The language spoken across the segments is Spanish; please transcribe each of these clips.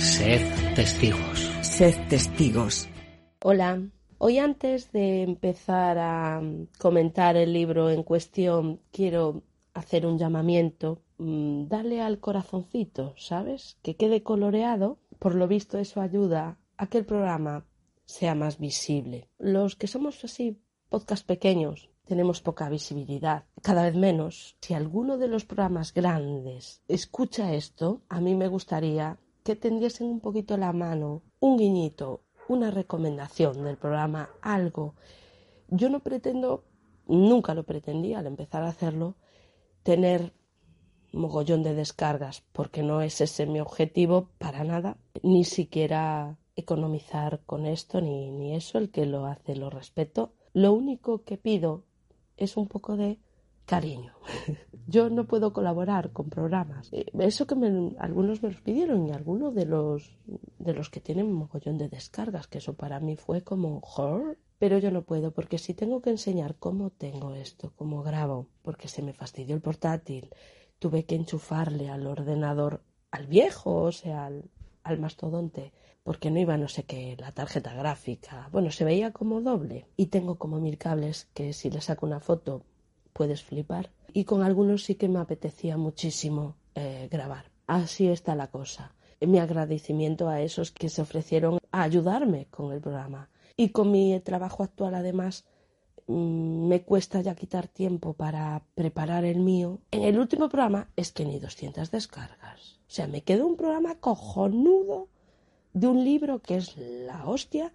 Sed testigos. Sed testigos. Hola. Hoy antes de empezar a comentar el libro en cuestión, quiero hacer un llamamiento. mm, Dale al corazoncito, ¿sabes? Que quede coloreado. Por lo visto eso ayuda a que el programa sea más visible. Los que somos así podcast pequeños tenemos poca visibilidad, cada vez menos. Si alguno de los programas grandes escucha esto, a mí me gustaría que tendiesen un poquito la mano, un guiñito, una recomendación del programa, algo. Yo no pretendo, nunca lo pretendí al empezar a hacerlo, tener mogollón de descargas, porque no es ese mi objetivo para nada, ni siquiera economizar con esto, ni, ni eso, el que lo hace lo respeto. Lo único que pido es un poco de cariño. Yo no puedo colaborar con programas. Eh, Eso que me- algunos me los pidieron y algunos de los de los que tienen mogollón de descargas, que eso para mí fue como horror. Pero yo no puedo porque si tengo que enseñar cómo tengo esto, cómo grabo, porque se me fastidió el portátil, tuve que enchufarle al ordenador al viejo, o sea, al, al mastodonte, porque no iba no sé qué, la tarjeta gráfica. Bueno, se veía como doble. Y tengo como mil cables que si le saco una foto puedes flipar. Y con algunos sí que me apetecía muchísimo eh, grabar. Así está la cosa. Mi agradecimiento a esos que se ofrecieron a ayudarme con el programa. Y con mi trabajo actual, además, mm, me cuesta ya quitar tiempo para preparar el mío. En el último programa es que ni 200 descargas. O sea, me quedó un programa cojonudo de un libro que es la hostia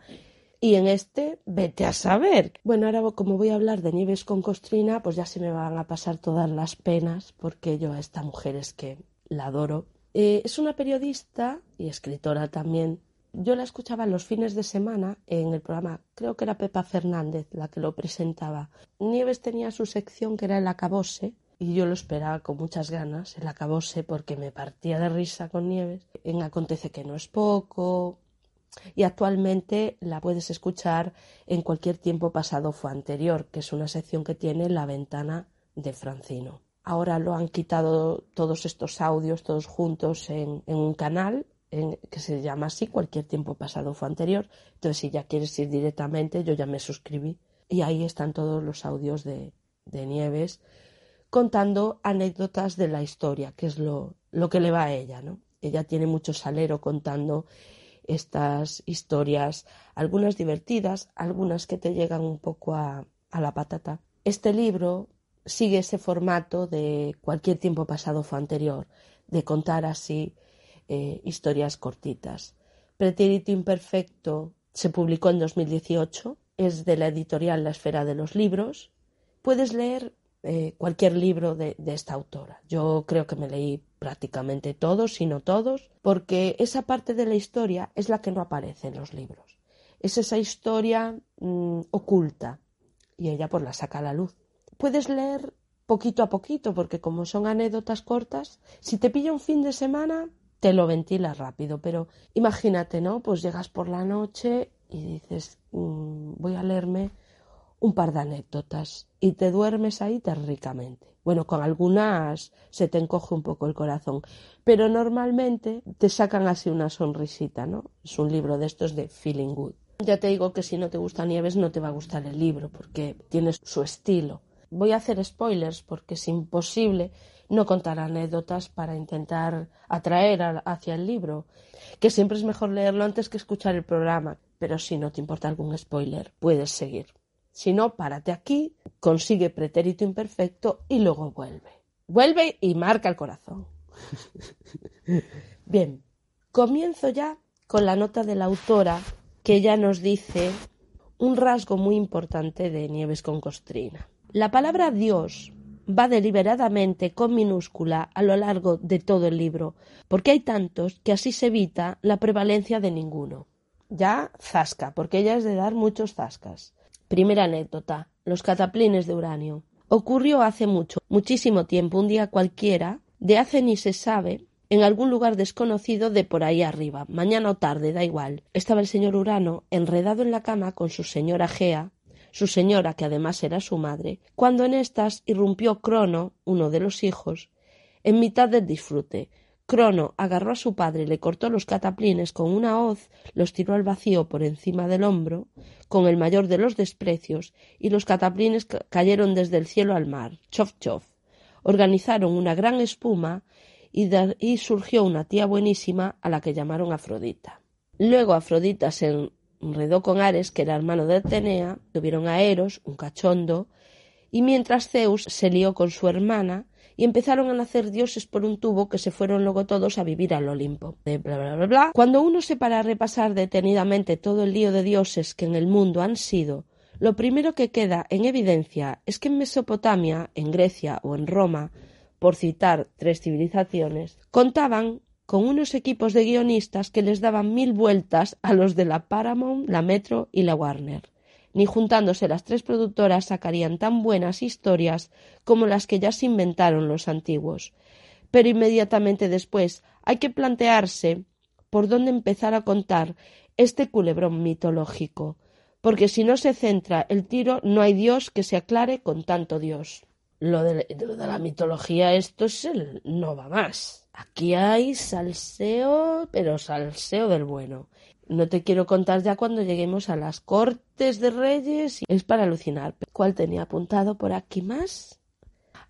y en este vete a saber. Bueno, ahora como voy a hablar de Nieves con Costrina, pues ya se me van a pasar todas las penas porque yo a esta mujer es que la adoro. Eh, es una periodista y escritora también. Yo la escuchaba los fines de semana en el programa, creo que era Pepa Fernández la que lo presentaba. Nieves tenía su sección que era el acabose y yo lo esperaba con muchas ganas, el acabose, porque me partía de risa con Nieves. En Acontece que no es poco, y actualmente la puedes escuchar en cualquier tiempo pasado fue anterior, que es una sección que tiene la ventana de Francino. Ahora lo han quitado todos estos audios todos juntos en, en un canal en- que se llama así, cualquier tiempo pasado fue anterior. Entonces, si ya quieres ir directamente, yo ya me suscribí. Y ahí están todos los audios de, de Nieves contando anécdotas de la historia, que es lo, lo que le va a ella, ¿no? Ella tiene mucho salero contando estas historias, algunas divertidas, algunas que te llegan un poco a, la patata. Este libro sigue ese formato de cualquier tiempo pasado fue anterior, de contar así eh, historias cortitas. Pretérito Imperfecto se publicó en 2018, es de la editorial La Esfera de los Libros. Puedes leer eh, cualquier libro de, esta autora. Yo creo que me leí prácticamente todos, si no todos, porque esa parte de la historia es la que no aparece en los libros. Es esa historia mm, oculta y ella pues la saca a la luz. Puedes leer poquito a poquito porque como son anécdotas cortas, si te pilla un fin de semana te lo ventilas rápido, pero imagínate, ¿no? Pues llegas por la noche y dices, mm, voy a leerme un par de anécdotas y te duermes ahí terriblemente. Bueno, con algunas se te encoge un poco el corazón, pero normalmente te sacan así una sonrisita, ¿no? Es un libro de estos de Feeling Good. Ya te digo que si no te gusta Nieves no te va a gustar el libro porque tiene su estilo. Voy a hacer spoilers porque es imposible no contar anécdotas para intentar atraer hacia el libro, que siempre es mejor leerlo antes que escuchar el programa, pero si no te importa algún spoiler, puedes seguir. Si no, párate aquí, consigue pretérito imperfecto y luego vuelve. Vuelve y marca el corazón. Bien, comienzo ya con la nota de la autora que ya nos dice un rasgo muy importante de Nieves con Costrina. La palabra Dios va deliberadamente con minúscula a lo largo de todo el libro, porque hay tantos que así se evita la prevalencia de ninguno. Ya zasca, porque ella es de dar muchos zascas. Primera anécdota. Los cataplines de uranio. Ocurrió hace mucho, muchísimo tiempo, un día cualquiera, de hace ni se sabe, en algún lugar desconocido de por ahí arriba, mañana o tarde, da igual. Estaba el señor Urano enredado en la cama con su señora Gea, su señora, que además era su madre, cuando en estas irrumpió Crono, uno de los hijos, en mitad del disfrute. Crono agarró a su padre, le cortó los cataplines con una hoz, los tiró al vacío por encima del hombro, con el mayor de los desprecios, y los cataplines cayeron desde el cielo al mar. Chof chof. Organizaron una gran espuma y, y surgió una tía buenísima a la que llamaron Afrodita. Luego Afrodita se enredó con Ares, que era hermano de Atenea, tuvieron a Eros, un cachondo, y mientras Zeus se lió con su hermana, y empezaron a nacer dioses por un tubo que se fueron luego todos a vivir al Olimpo. Cuando uno se para a repasar detenidamente todo el lío de dioses que en el mundo han sido, lo primero que queda en evidencia es que en Mesopotamia, en Grecia o en Roma, por citar tres civilizaciones, contaban con unos equipos de guionistas que les daban mil vueltas a los de la Paramount, la Metro y la Warner. Ni juntándose las tres productoras sacarían tan buenas historias como las que ya se inventaron los antiguos. Pero inmediatamente después hay que plantearse por dónde empezar a contar este culebrón mitológico, porque si no se centra el tiro no hay Dios que se aclare con tanto Dios. Lo de, lo de la mitología, esto es el no va más. Aquí hay salseo, pero salseo del bueno. No te quiero contar ya cuando lleguemos a las cortes de reyes. Es para alucinar. ¿Cuál tenía apuntado por aquí más?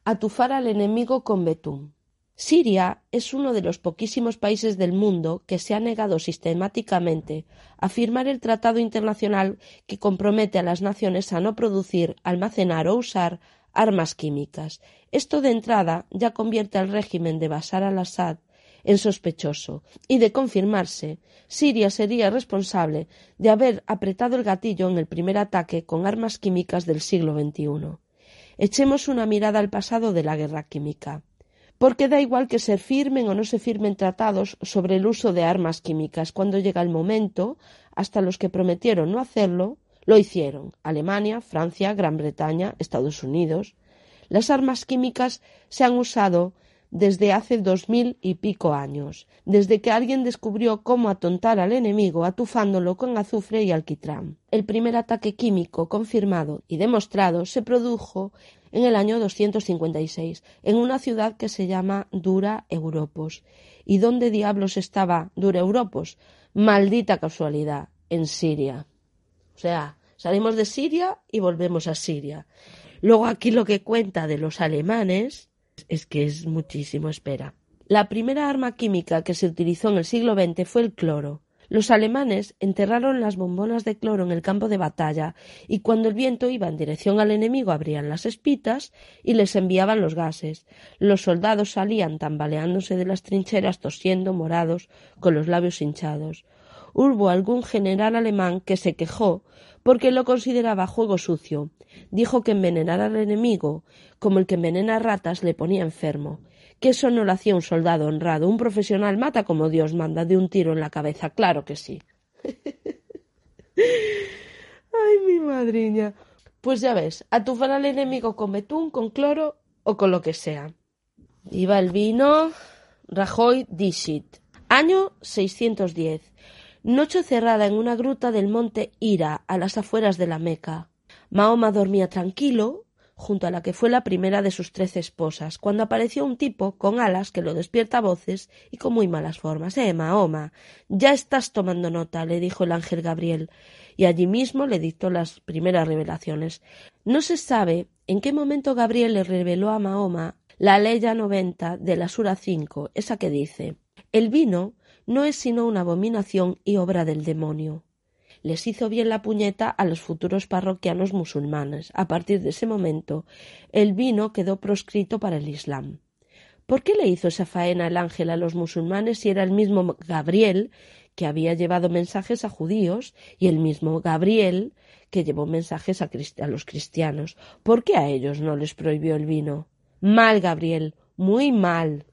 Atufar al enemigo con betún. Siria es uno de los poquísimos países del mundo que se ha negado sistemáticamente a firmar el tratado internacional que compromete a las naciones a no producir, almacenar o usar armas químicas. Esto de entrada ya convierte al régimen de Bashar al-Assad en sospechoso, y de confirmarse, Siria sería responsable de haber apretado el gatillo en el primer ataque con armas químicas del siglo XXI. Echemos una mirada al pasado de la guerra química. Porque da igual que se firmen o no se firmen tratados sobre el uso de armas químicas. Cuando llega el momento, hasta los que prometieron no hacerlo, lo hicieron Alemania, Francia, Gran Bretaña, Estados Unidos. Las armas químicas se han usado desde hace dos mil y pico años, desde que alguien descubrió cómo atontar al enemigo atufándolo con azufre y alquitrán. El primer ataque químico confirmado y demostrado se produjo en el año 256 en una ciudad que se llama Dura Europos. ¿Y dónde diablos estaba Dura Europos? Maldita casualidad, en Siria. O sea, salimos de Siria y volvemos a Siria. Luego aquí lo que cuenta de los alemanes es que es muchísimo espera. La primera arma química que se utilizó en el siglo XX fue el cloro. Los alemanes enterraron las bombonas de cloro en el campo de batalla y cuando el viento iba en dirección al enemigo abrían las espitas y les enviaban los gases. Los soldados salían tambaleándose de las trincheras tosiendo morados con los labios hinchados hubo algún general alemán que se quejó porque lo consideraba juego sucio. Dijo que envenenar al enemigo, como el que envenena ratas, le ponía enfermo, que eso no lo hacía un soldado honrado. Un profesional mata como Dios manda, de un tiro en la cabeza, claro que sí. Ay, mi madriña. Pues ya ves, atufar al enemigo con betún, con cloro o con lo que sea. Iba el vino Rajoy Dishit. Año 610. Noche cerrada en una gruta del monte Ira, a las afueras de la Meca. Mahoma dormía tranquilo, junto a la que fue la primera de sus trece esposas, cuando apareció un tipo con alas que lo despierta a voces y con muy malas formas. Eh, Mahoma, ya estás tomando nota, le dijo el ángel Gabriel, y allí mismo le dictó las primeras revelaciones. No se sabe en qué momento Gabriel le reveló a Mahoma la ley noventa de la Sura cinco, esa que dice el vino no es sino una abominación y obra del demonio. Les hizo bien la puñeta a los futuros parroquianos musulmanes. A partir de ese momento, el vino quedó proscrito para el Islam. ¿Por qué le hizo esa faena el ángel a los musulmanes si era el mismo Gabriel que había llevado mensajes a judíos y el mismo Gabriel que llevó mensajes a, a los cristianos? ¿Por qué a ellos no les prohibió el vino? Mal, Gabriel, muy mal.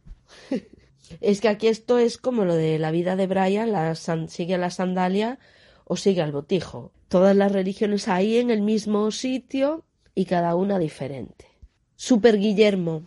es que aquí esto es como lo de la vida de Brian, la sigue a la sandalia o sigue al botijo. Todas las religiones ahí en el mismo sitio y cada una diferente. Super Guillermo,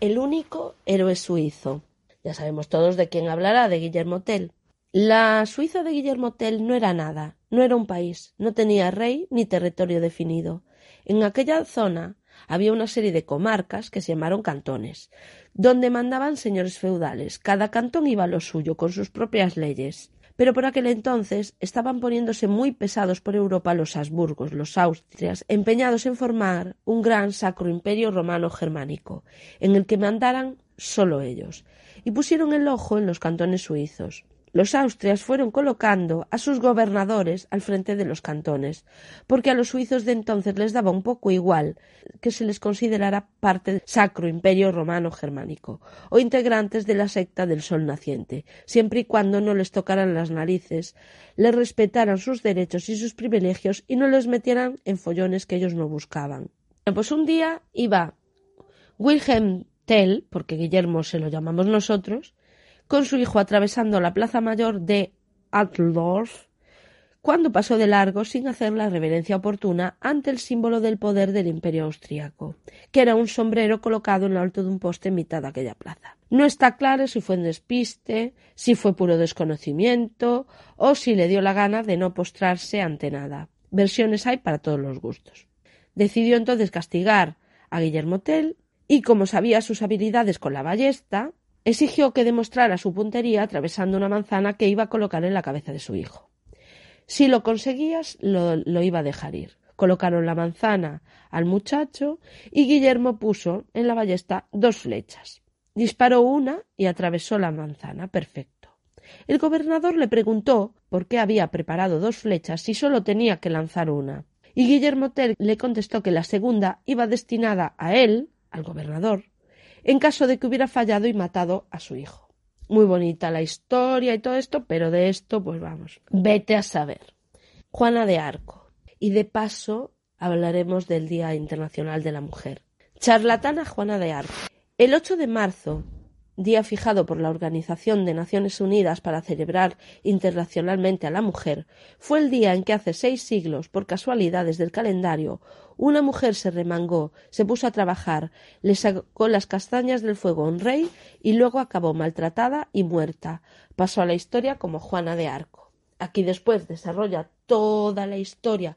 el único héroe suizo. Ya sabemos todos de quién hablará, de Guillermo Tell. La Suiza de Guillermo Tell no era nada, no era un país, no tenía rey ni territorio definido. En aquella zona había una serie de comarcas que se llamaron cantones, donde mandaban señores feudales. Cada cantón iba a lo suyo, con sus propias leyes. Pero por aquel entonces estaban poniéndose muy pesados por Europa los Habsburgos, los Austrias, empeñados en formar un gran sacro imperio romano germánico, en el que mandaran solo ellos, y pusieron el ojo en los cantones suizos. Los Austrias fueron colocando a sus gobernadores al frente de los cantones, porque a los suizos de entonces les daba un poco igual que se les considerara parte del Sacro Imperio Romano Germánico o integrantes de la secta del Sol Naciente, siempre y cuando no les tocaran las narices, les respetaran sus derechos y sus privilegios y no les metieran en follones que ellos no buscaban. Pues un día iba Wilhelm Tell, porque Guillermo se lo llamamos nosotros, con su hijo atravesando la plaza mayor de Altdorf, cuando pasó de largo sin hacer la reverencia oportuna ante el símbolo del poder del imperio austriaco, que era un sombrero colocado en lo alto de un poste en mitad de aquella plaza. No está claro si fue un despiste, si fue puro desconocimiento o si le dio la gana de no postrarse ante nada. Versiones hay para todos los gustos. Decidió entonces castigar a Guillermo Tell y, como sabía sus habilidades con la ballesta, exigió que demostrara su puntería atravesando una manzana que iba a colocar en la cabeza de su hijo. Si lo conseguías, lo, lo, iba a dejar ir. Colocaron la manzana al muchacho y Guillermo puso en la ballesta dos flechas. Disparó una y atravesó la manzana. Perfecto. El gobernador le preguntó por qué había preparado dos flechas si solo tenía que lanzar una. Y Guillermo Tell le contestó que la segunda iba destinada a él, al gobernador, en caso de que hubiera fallado y matado a su hijo. Muy bonita la historia y todo esto, pero de esto, pues vamos, vete a saber. Juana de Arco. Y de paso hablaremos del Día Internacional de la Mujer. Charlatana Juana de Arco. El 8 de marzo día fijado por la Organización de Naciones Unidas para celebrar internacionalmente a la mujer, fue el día en que hace seis siglos, por casualidades del calendario, una mujer se remangó, se puso a trabajar, le sacó las castañas del fuego a un rey y luego acabó maltratada y muerta. Pasó a la historia como Juana de Arco. Aquí después desarrolla toda la historia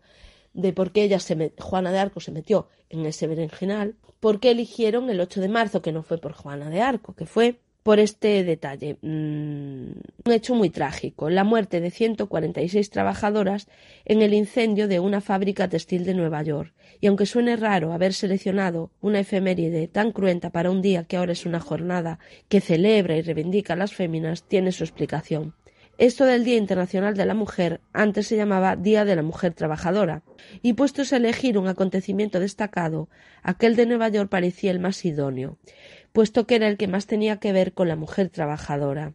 de por qué ella se Juana de Arco se metió en ese berenjenal, por qué eligieron el 8 de marzo, que no fue por Juana de Arco, que fue por este detalle. Mm, un hecho muy trágico, la muerte de 146 trabajadoras en el incendio de una fábrica textil de Nueva York. Y aunque suene raro haber seleccionado una efeméride tan cruenta para un día que ahora es una jornada que celebra y reivindica a las féminas, tiene su explicación. Esto del Día Internacional de la Mujer antes se llamaba Día de la Mujer Trabajadora, y puestos a elegir un acontecimiento destacado, aquel de Nueva York parecía el más idóneo, puesto que era el que más tenía que ver con la mujer trabajadora.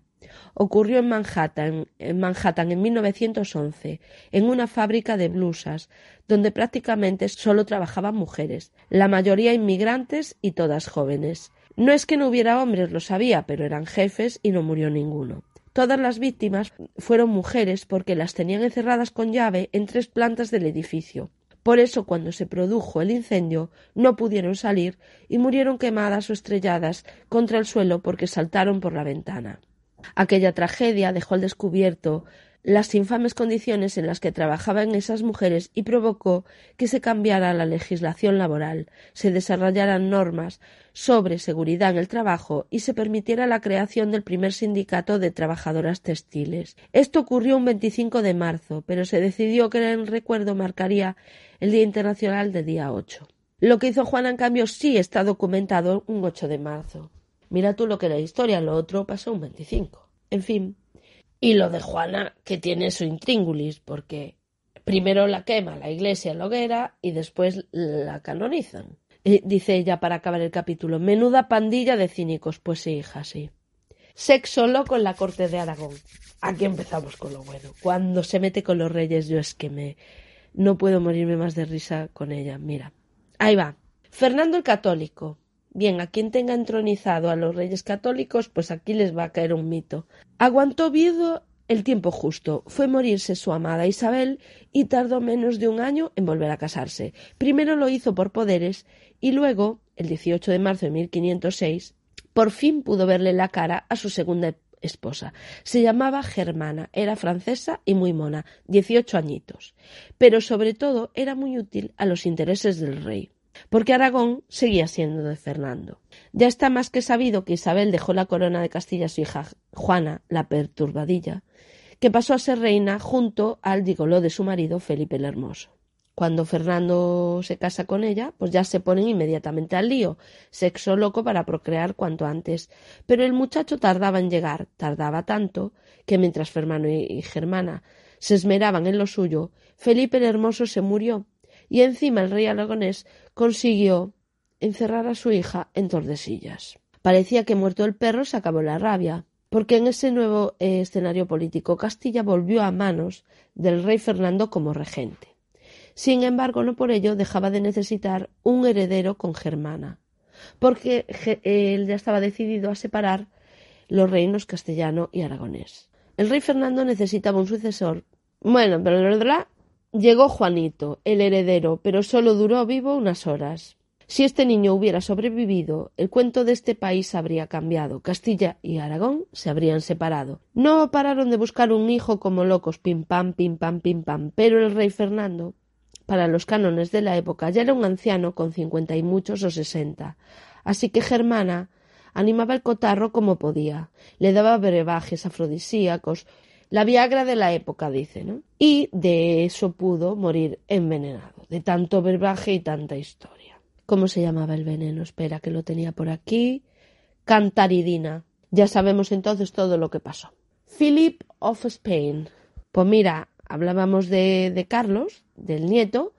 Ocurrió en Manhattan, en Manhattan en 1911, en una fábrica de blusas, donde prácticamente solo trabajaban mujeres, la mayoría inmigrantes y todas jóvenes. No es que no hubiera hombres, lo sabía, pero eran jefes y no murió ninguno. Todas las víctimas fueron mujeres porque las tenían encerradas con llave en tres plantas del edificio. Por eso, cuando se produjo el incendio, no pudieron salir y murieron quemadas o estrelladas contra el suelo porque saltaron por la ventana. Aquella tragedia dejó al descubierto las infames condiciones en las que trabajaban esas mujeres y provocó que se cambiara la legislación laboral, se desarrollaran normas sobre seguridad en el trabajo y se permitiera la creación del primer sindicato de trabajadoras textiles. Esto ocurrió un 25 de marzo, pero se decidió que el recuerdo marcaría el Día Internacional del día 8. Lo que hizo Juana, en cambio, sí está documentado un 8 de marzo. Mira tú lo que la historia, lo otro pasó un 25. En fin, y lo de Juana, que tiene su intríngulis, porque primero la quema la iglesia en la hoguera y después la canonizan. dice ella para acabar el capítulo, menuda pandilla de cínicos. Pues sí, hija, sí. Sexo loco en la corte de Aragón. Aquí empezamos con lo bueno. Cuando se mete con los reyes, yo es que me. No puedo morirme más de risa con ella. Mira. Ahí va. Fernando el Católico. Bien, a quien tenga entronizado a los reyes católicos, pues aquí les va a caer un mito. Aguantó viudo el tiempo justo. Fue morirse su amada Isabel y tardó menos de un año en volver a casarse. Primero lo hizo por poderes y luego, el 18 de marzo de 1506, por fin pudo verle la cara a su segunda esposa. Se llamaba Germana, era francesa y muy mona, dieciocho añitos. Pero sobre todo era muy útil a los intereses del rey porque Aragón seguía siendo de Fernando. Ya está más que sabido que Isabel dejó la corona de Castilla a su hija Juana, la perturbadilla, que pasó a ser reina junto al digoló de su marido Felipe el Hermoso. Cuando Fernando se casa con ella, pues ya se ponen inmediatamente al lío, sexo loco para procrear cuanto antes. Pero el muchacho tardaba en llegar, tardaba tanto, que mientras Fernando y Germana se esmeraban en lo suyo, Felipe el Hermoso se murió y encima el rey aragonés consiguió encerrar a su hija en Tordesillas. Parecía que muerto el perro se acabó la rabia, porque en ese nuevo eh, escenario político Castilla volvió a manos del rey Fernando como regente. Sin embargo, no por ello dejaba de necesitar un heredero con Germana, porque él ya estaba decidido a separar los reinos castellano y aragonés. El rey Fernando necesitaba un sucesor. Bueno, pero Llegó Juanito, el heredero, pero solo duró vivo unas horas. Si este niño hubiera sobrevivido, el cuento de este país habría cambiado. Castilla y Aragón se habrían separado. No pararon de buscar un hijo como locos, pim pam, pim pam, pim pam, pero el rey Fernando, para los cánones de la época, ya era un anciano con cincuenta y muchos o sesenta. Así que Germana animaba el cotarro como podía, le daba brebajes afrodisíacos, la Viagra de la época, dice, ¿no? Y de eso pudo morir envenenado, de tanto verbaje y tanta historia. ¿Cómo se llamaba el veneno? Espera, que lo tenía por aquí. Cantaridina. Ya sabemos entonces todo lo que pasó. Philip of Spain. Pues mira, hablábamos de, de Carlos, del nieto,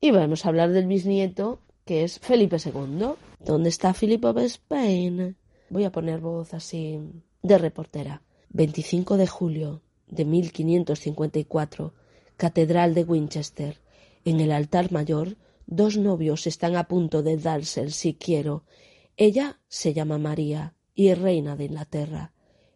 y vamos a hablar del bisnieto, que es Felipe II. ¿Dónde está Philip of Spain? Voy a poner voz así de reportera. 25 de julio de 1554, Catedral de Winchester. En el altar mayor, dos novios están a punto de darse el si quiero. Ella se llama María y es reina de Inglaterra.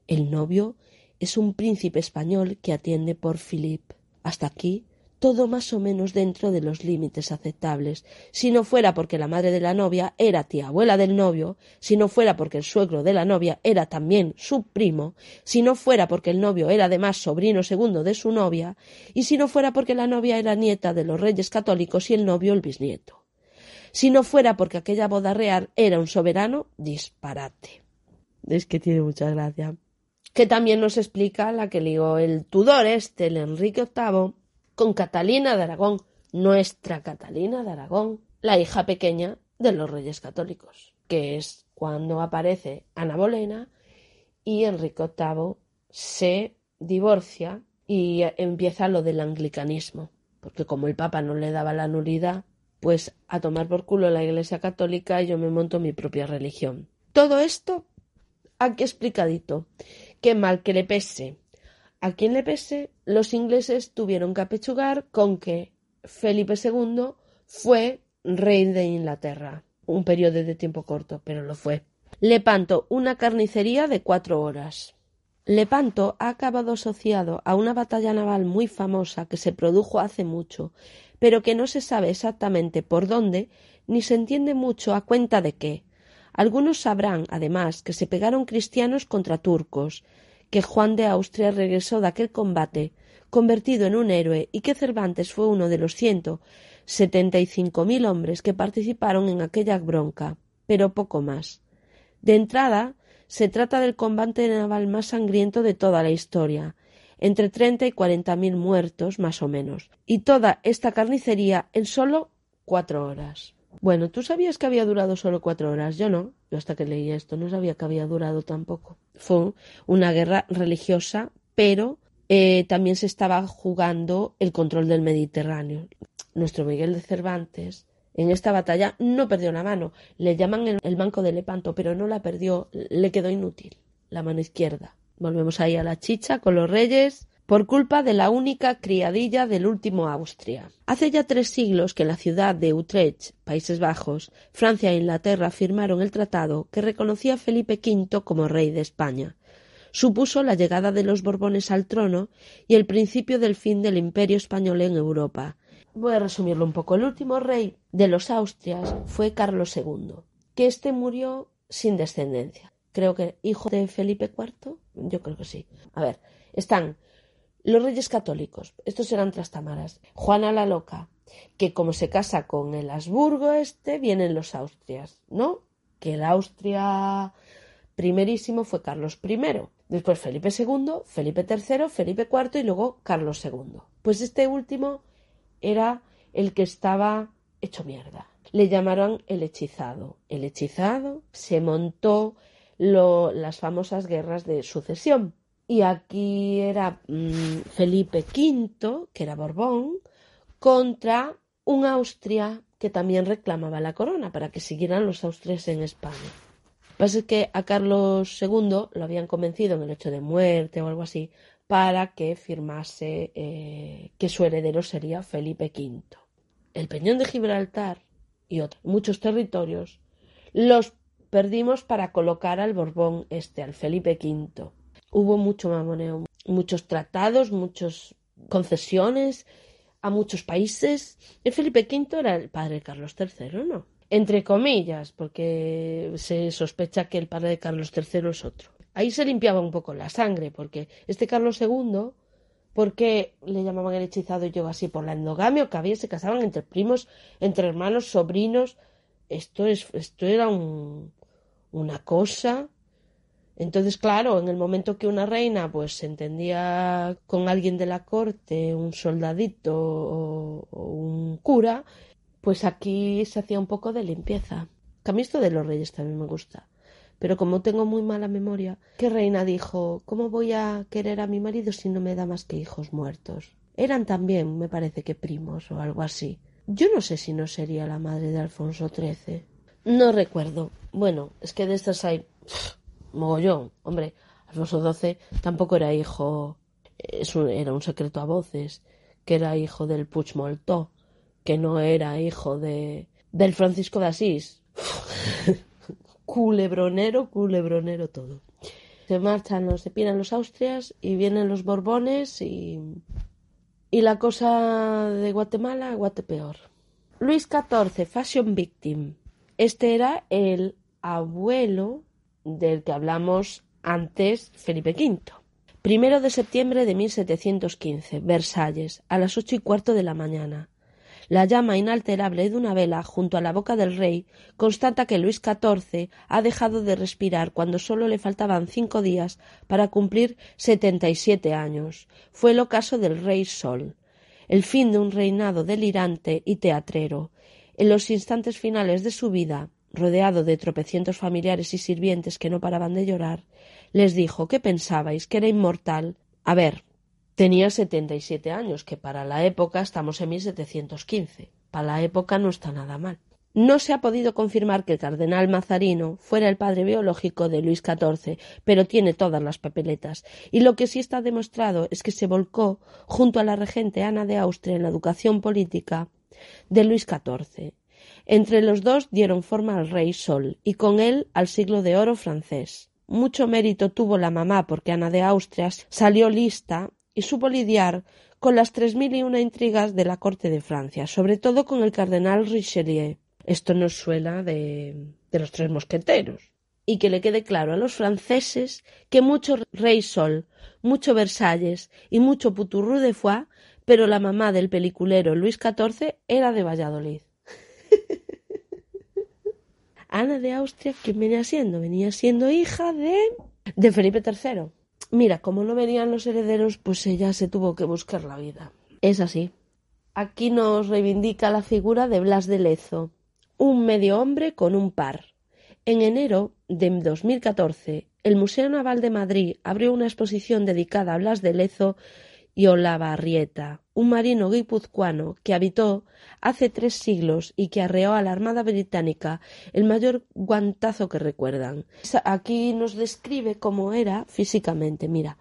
El novio es un príncipe español que atiende por Philip. Hasta aquí todo más o menos dentro de los límites aceptables, si no fuera porque la madre de la novia era tía abuela del novio, si no fuera porque el suegro de la novia era también su primo, si no fuera porque el novio era además sobrino segundo de su novia, y si no fuera porque la novia era nieta de los reyes católicos y el novio el bisnieto. Si no fuera porque aquella boda real era un soberano disparate. Es que tiene mucha gracia. Que también nos explica la que ligó el Tudor este, el Enrique VIII, con Catalina de Aragón, nuestra Catalina de Aragón, la hija pequeña de los reyes católicos, que es cuando aparece Ana Bolena y Enrique VIII se divorcia y empieza lo del anglicanismo, porque como el Papa no le daba la nulidad, pues a tomar por culo la Iglesia Católica yo me monto mi propia religión. Todo esto aquí explicadito. Qué mal que le pese a quien le pese, los ingleses tuvieron que apechugar con que Felipe II fue rey de Inglaterra. Un periodo de tiempo corto, pero lo fue. Lepanto, una carnicería de cuatro horas. Lepanto ha acabado asociado a una batalla naval muy famosa que se produjo hace mucho, pero que no se sabe exactamente por dónde, ni se entiende mucho a cuenta de qué. Algunos sabrán, además, que se pegaron cristianos contra turcos, que Juan de Austria regresó de aquel combate convertido en un héroe y que Cervantes fue uno de los ciento setenta y cinco mil hombres que participaron en aquella bronca, pero poco más. De entrada, se trata del combate naval más sangriento de toda la historia, entre treinta y cuarenta mil muertos, más o menos, y toda esta carnicería en solo cuatro horas. Bueno, ¿tú sabías que había durado solo cuatro horas? Yo no. Yo hasta que leí esto no sabía que había durado tampoco. Fue una guerra religiosa, pero eh, también se estaba jugando el control del Mediterráneo. Nuestro Miguel de Cervantes en esta batalla no perdió la mano. Le llaman el, el banco de Lepanto, pero no la perdió. Le quedó inútil la mano izquierda. Volvemos ahí a la chicha con los reyes. Por culpa de la única criadilla del último Austria. Hace ya tres siglos que en la ciudad de Utrecht, Países Bajos, Francia e Inglaterra firmaron el tratado que reconocía a Felipe V como rey de España. Supuso la llegada de los Borbones al trono y el principio del fin del imperio español en Europa. Voy a resumirlo un poco. El último rey de los Austrias fue Carlos II, que éste murió sin descendencia. Creo que hijo de Felipe IV. Yo creo que sí. A ver, están los reyes católicos. Estos eran trastamaras. Juana la Loca, que como se casa con el Habsburgo este, vienen los Austrias, ¿no? Que el Austria primerísimo fue Carlos I. Después Felipe II, Felipe III, Felipe IV y luego Carlos II. Pues este último era el que estaba hecho mierda. Le llamaron el hechizado. El hechizado se montó las famosas guerras de sucesión. Y aquí era mm, Felipe V, que era Borbón, contra un Austria que también reclamaba la corona para que siguieran los austrias en España. Lo que pasa es que a Carlos II lo habían convencido en el hecho de muerte o algo así para que firmase eh, que su heredero sería Felipe V. El Peñón de Gibraltar y otros muchos territorios los perdimos para colocar al Borbón este, al Felipe V. Hubo mucho mamoneo, muchos tratados, muchas concesiones a muchos países. El Felipe V era el padre de Carlos III, ¿no? Entre comillas, porque se sospecha que el padre de Carlos III es otro. Ahí se limpiaba un poco la sangre, porque este Carlos II, ¿por qué le llamaban el hechizado y yo así? Por la endogamia que había, se casaban entre primos, entre hermanos, sobrinos. Esto, es, esto era un, una cosa. Entonces, claro, en el momento que una reina pues se entendía con alguien de la corte, un soldadito o, un cura, pues aquí se hacía un poco de limpieza. Que de los reyes también me gusta. Pero como tengo muy mala memoria, ¿qué reina dijo, ¿cómo voy a querer a mi marido si no me da más que hijos muertos? Eran también, me parece que primos o algo así. Yo no sé si no sería la madre de Alfonso XIII. No recuerdo. Bueno, es que de estas hay mogollón. Hombre, Alfonso XII tampoco era hijo, era un secreto a voces, que era hijo del Puig Moltó, que no era hijo de del Francisco de Asís. culebronero, culebronero todo. Se marchan los, se piran los Austrias y vienen los Borbones y y la cosa de Guatemala, Guatepeor. Luis XIV, Fashion Victim. Este era el abuelo del que hablamos antes, Felipe V. Primero de septiembre de 1715, Versalles, a las ocho y cuarto de la mañana. La llama inalterable de una vela junto a la boca del rey constata que Luis XIV ha dejado de respirar cuando solo le faltaban cinco días para cumplir setenta y siete años. Fue el ocaso del rey Sol, el fin de un reinado delirante y teatrero, en los instantes finales de su vida, rodeado de tropecientos familiares y sirvientes que no paraban de llorar, les dijo que pensabais que era inmortal. A ver, tenía setenta y siete años, que para la época estamos en 1715. Para la época no está nada mal. No se ha podido confirmar que el cardenal Mazarino fuera el padre biológico de Luis XIV, pero tiene todas las papeletas, y lo que sí está demostrado es que se volcó junto a la regente Ana de Austria en la educación política de Luis XIV. Entre los dos dieron forma al rey Sol y con él al siglo de oro francés. Mucho mérito tuvo la mamá porque Ana de Austria salió lista y supo lidiar con las tres mil y una intrigas de la corte de Francia, sobre todo con el cardenal Richelieu. Esto nos suena de, de los tres mosqueteros. Y que le quede claro a los franceses que mucho rey Sol, mucho Versalles y mucho Puturru de Foix pero la mamá del peliculero Luis XIV era de Valladolid. Ana de Austria, ¿quién venía siendo? Venía siendo hija de, de Felipe III. Mira, como no venían los herederos, pues ella se tuvo que buscar la vida. Es así. Aquí nos reivindica la figura de Blas de Lezo, un medio hombre con un par. En enero de 2014, el Museo Naval de Madrid abrió una exposición dedicada a Blas de Lezo y Olavarrieta, un marino guipuzcoano que habitó hace tres siglos y que arreó a la Armada Británica el mayor guantazo que recuerdan. Aquí nos describe cómo era físicamente. Mira,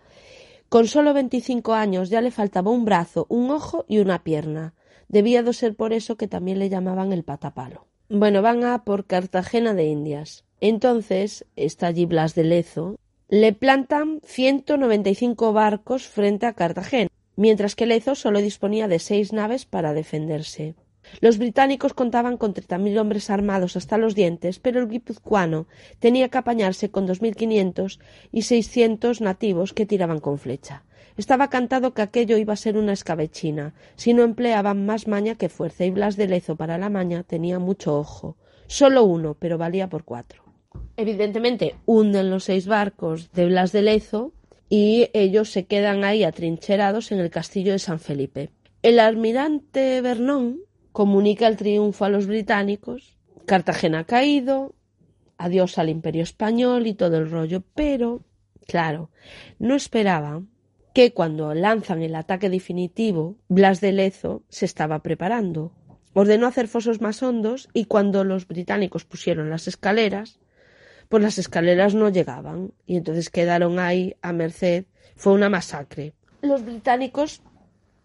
Con solo 25 años ya le faltaba un brazo, un ojo y una pierna. Debía de ser por eso que también le llamaban el patapalo. Bueno, van a por Cartagena de Indias. Entonces está allí Blas de Lezo. Le plantan 195 barcos frente a Cartagena, mientras que Lezo solo disponía de seis naves para defenderse. Los británicos contaban con treinta mil hombres armados hasta los dientes, pero el guipuzcoano tenía que apañarse con dos mil quinientos y seiscientos nativos que tiraban con flecha. Estaba cantado que aquello iba a ser una escabechina, si no empleaban más maña que fuerza, y Blas de Lezo para la maña tenía mucho ojo. Solo uno, pero valía por cuatro. Evidentemente, hunden los seis barcos de Blas de Lezo y ellos se quedan ahí atrincherados en el castillo de San Felipe. El almirante Vernon comunica el triunfo a los británicos, Cartagena ha caído, adiós al imperio español y todo el rollo, pero, claro, no esperaba que cuando lanzan el ataque definitivo, Blas de Lezo se estaba preparando. Ordenó hacer fosos más hondos y cuando los británicos pusieron las escaleras, pues las escaleras no llegaban y entonces quedaron ahí a merced. Fue una masacre. Los británicos,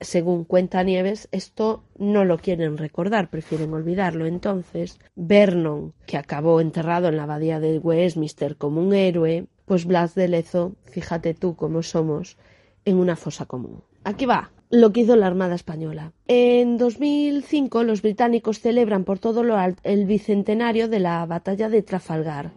según cuenta Nieves, esto no lo quieren recordar, prefieren olvidarlo. Entonces, Vernon, que acabó enterrado en la abadía de Westminster como un héroe, pues Blas de Lezo, fíjate tú cómo somos, en una fosa común. Aquí va lo que hizo la Armada Española. En 2005 los británicos celebran por todo lo alto el bicentenario de la batalla de Trafalgar,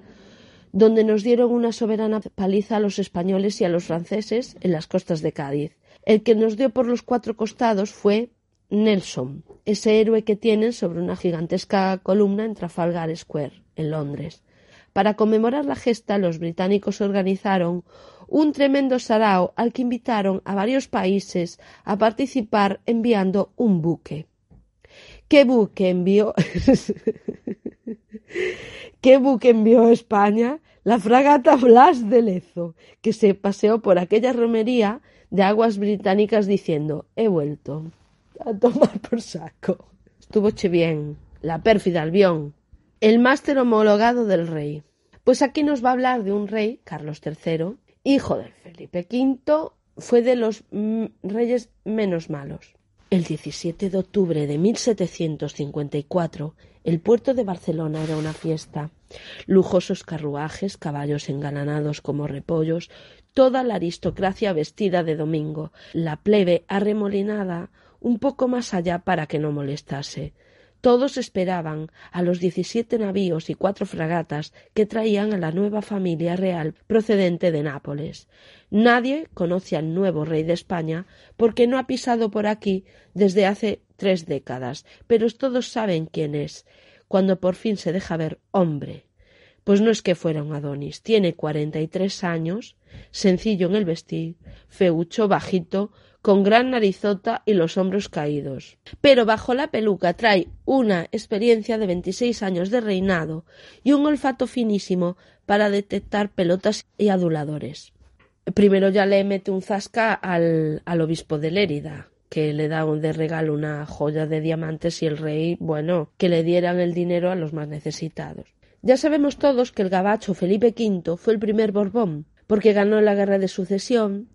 donde nos dieron una soberana paliza a los españoles y a los franceses en las costas de Cádiz. El que nos dio por los cuatro costados fue Nelson, ese héroe que tienen sobre una gigantesca columna en Trafalgar Square, en Londres. Para conmemorar la gesta, los británicos organizaron un tremendo sarao al que invitaron a varios países a participar enviando un buque. ¿Qué buque envió? ¿Qué buque envió España? La fragata Blas de Lezo, que se paseó por aquella romería de aguas británicas diciendo he vuelto a tomar por saco. Estuvo che bien, la pérfida Albión, el máster homologado del rey. Pues aquí nos va a hablar de un rey, Carlos III, hijo de Felipe V, fue de los mm, reyes menos malos. El 17 de octubre de 1754, el puerto de Barcelona era una fiesta. Lujosos carruajes, caballos engalanados como repollos, toda la aristocracia vestida de domingo, la plebe arremolinada un poco más allá para que no molestase. Todos esperaban a los diecisiete navíos y cuatro fragatas que traían a la nueva familia real procedente de Nápoles. Nadie conoce al nuevo rey de España porque no ha pisado por aquí desde hace tres décadas, pero todos saben quién es, cuando por fin se deja ver hombre. Pues no es que fuera un Adonis, tiene cuarenta y tres años, sencillo en el vestir, feucho, bajito, con gran narizota y los hombros caídos. Pero bajo la peluca trae una experiencia de veintiséis años de reinado y un olfato finísimo para detectar pelotas y aduladores. Primero ya le mete un zasca al, al obispo de Lérida, que le da de regalo una joya de diamantes y el rey, bueno, que le dieran el dinero a los más necesitados. Ya sabemos todos que el gabacho Felipe V fue el primer Borbón, porque ganó la guerra de sucesión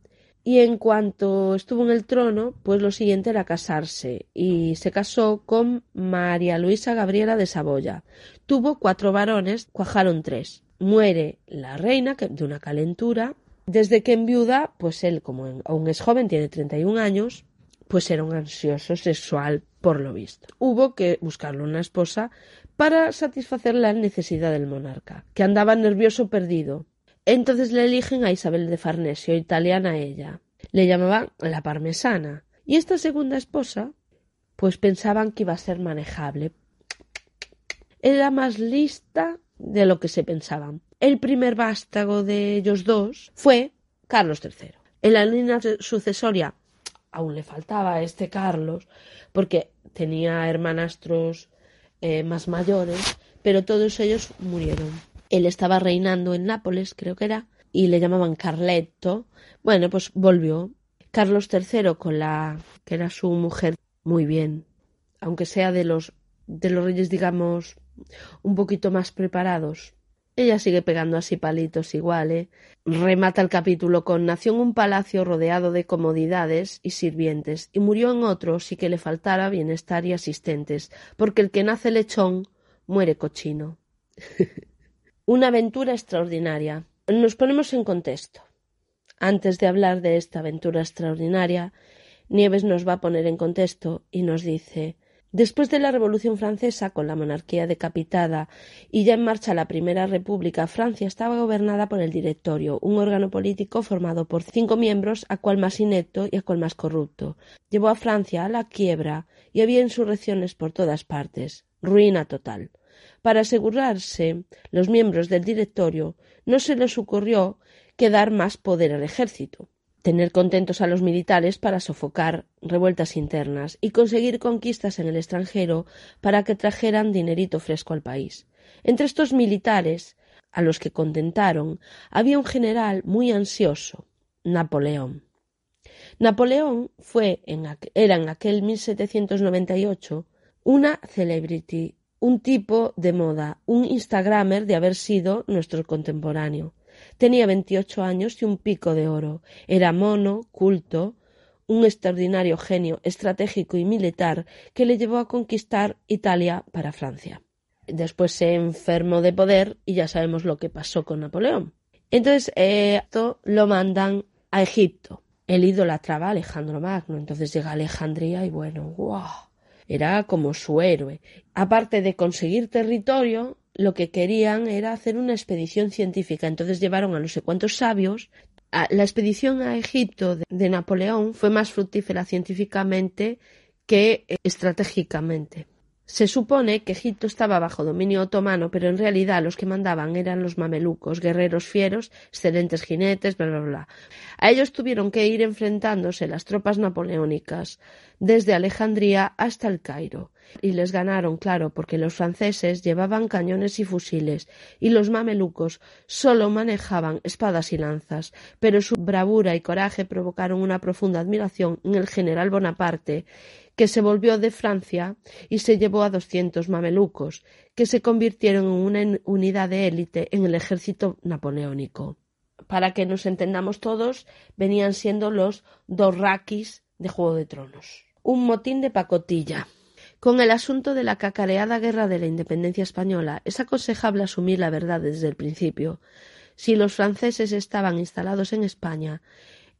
y en cuanto estuvo en el trono, pues lo siguiente era casarse, y se casó con María Luisa Gabriela de Saboya. Tuvo cuatro varones, cuajaron tres. Muere la reina de una calentura. Desde que enviuda, pues él, como aún es joven, tiene treinta y un años, pues era un ansioso sexual, por lo visto. Hubo que buscarle una esposa para satisfacer la necesidad del monarca, que andaba nervioso perdido, entonces le eligen a Isabel de Farnesio, italiana ella. Le llamaban la parmesana. Y esta segunda esposa, pues pensaban que iba a ser manejable. Era más lista de lo que se pensaban. El primer vástago de ellos dos fue Carlos III. En la línea sucesoria aún le faltaba a este Carlos, porque tenía hermanastros eh, más mayores, pero todos ellos murieron. Él estaba reinando en Nápoles, creo que era, y le llamaban Carletto. Bueno, pues volvió. Carlos III con la que era su mujer muy bien, aunque sea de los de los reyes digamos un poquito más preparados. Ella sigue pegando así palitos igual, ¿eh? Remata el capítulo con nació en un palacio rodeado de comodidades y sirvientes, y murió en otro si que le faltara bienestar y asistentes, porque el que nace lechón muere cochino. Una aventura extraordinaria. Nos ponemos en contexto. Antes de hablar de esta aventura extraordinaria, Nieves nos va a poner en contexto y nos dice Después de la Revolución Francesa, con la monarquía decapitada y ya en marcha la Primera República, Francia estaba gobernada por el Directorio, un órgano político formado por cinco miembros, a cual más inepto y a cual más corrupto. Llevó a Francia a la quiebra y había insurrecciones por todas partes. Ruina total. Para asegurarse, los miembros del Directorio no se les ocurrió que dar más poder al ejército tener contentos a los militares para sofocar revueltas internas y conseguir conquistas en el extranjero para que trajeran dinerito fresco al país. Entre estos militares, a los que contentaron, había un general muy ansioso, Napoleón. Napoleón fue en era en aquel 1798 una celebrity, un tipo de moda, un Instagramer de haber sido nuestro contemporáneo. Tenía veintiocho años y un pico de oro. Era mono, culto, un extraordinario genio estratégico y militar que le llevó a conquistar Italia para Francia. Después se enfermó de poder y ya sabemos lo que pasó con Napoleón. Entonces, eh, lo mandan a Egipto. Él idolatraba a Alejandro Magno. Entonces llega a Alejandría y bueno, ¡guau! Era como su héroe. Aparte de conseguir territorio, lo que querían era hacer una expedición científica. Entonces llevaron a no sé cuántos sabios. La expedición a Egipto de Napoleón fue más fructífera científicamente que estratégicamente. Se supone que Egipto estaba bajo dominio otomano, pero en realidad los que mandaban eran los mamelucos, guerreros fieros, excelentes jinetes, bla, bla, bla. A ellos tuvieron que ir enfrentándose las tropas napoleónicas desde Alejandría hasta el Cairo. Y les ganaron, claro, porque los franceses llevaban cañones y fusiles, y los mamelucos solo manejaban espadas y lanzas, pero su bravura y coraje provocaron una profunda admiración en el general Bonaparte, que se volvió de Francia y se llevó a doscientos mamelucos, que se convirtieron en una unidad de élite en el ejército napoleónico. Para que nos entendamos todos, venían siendo los dorraquis de Juego de Tronos. Un motín de pacotilla. Con el asunto de la cacareada guerra de la independencia española, es aconsejable asumir la verdad desde el principio. Si los franceses estaban instalados en España,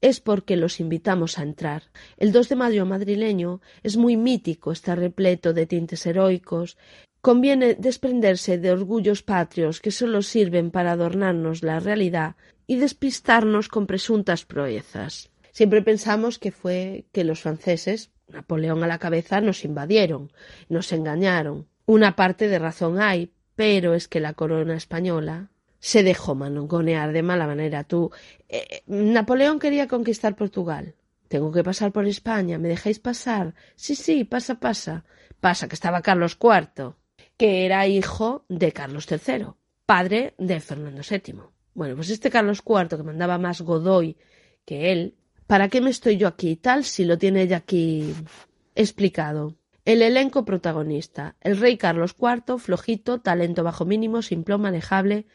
es porque los invitamos a entrar. El 2 de mayo madrileño es muy mítico, está repleto de tintes heroicos. Conviene desprenderse de orgullos patrios que solo sirven para adornarnos la realidad y despistarnos con presuntas proezas. Siempre pensamos que fue que los franceses, Napoleón a la cabeza, nos invadieron, nos engañaron. Una parte de razón hay, pero es que la corona española se dejó mangonear de mala manera. Tú, eh, Napoleón quería conquistar Portugal. Tengo que pasar por España. ¿Me dejáis pasar? Sí, sí, pasa, pasa. Pasa que estaba Carlos IV, que era hijo de Carlos III, padre de Fernando VII. Bueno, pues este Carlos IV, que mandaba más Godoy que él, ¿para qué me estoy yo aquí tal si lo tiene ya aquí explicado? El elenco protagonista: el rey Carlos IV, flojito, talento bajo mínimo, simplón, manejable.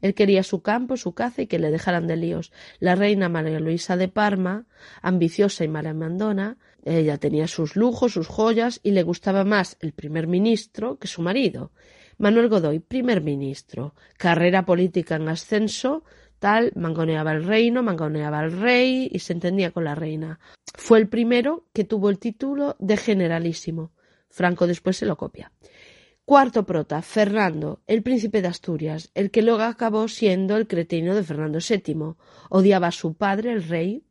Él quería su campo, su caza y que le dejaran de líos. La reina María Luisa de Parma, ambiciosa y malamandona, ella tenía sus lujos, sus joyas y le gustaba más el primer ministro que su marido. Manuel Godoy, primer ministro, carrera política en ascenso, tal, mangoneaba el reino, mangoneaba al rey y se entendía con la reina. Fue el primero que tuvo el título de generalísimo. Franco después se lo copia. Cuarto prota, Fernando, el príncipe de Asturias, el que luego acabó siendo el cretino de Fernando VII. Odiaba a su padre, el rey,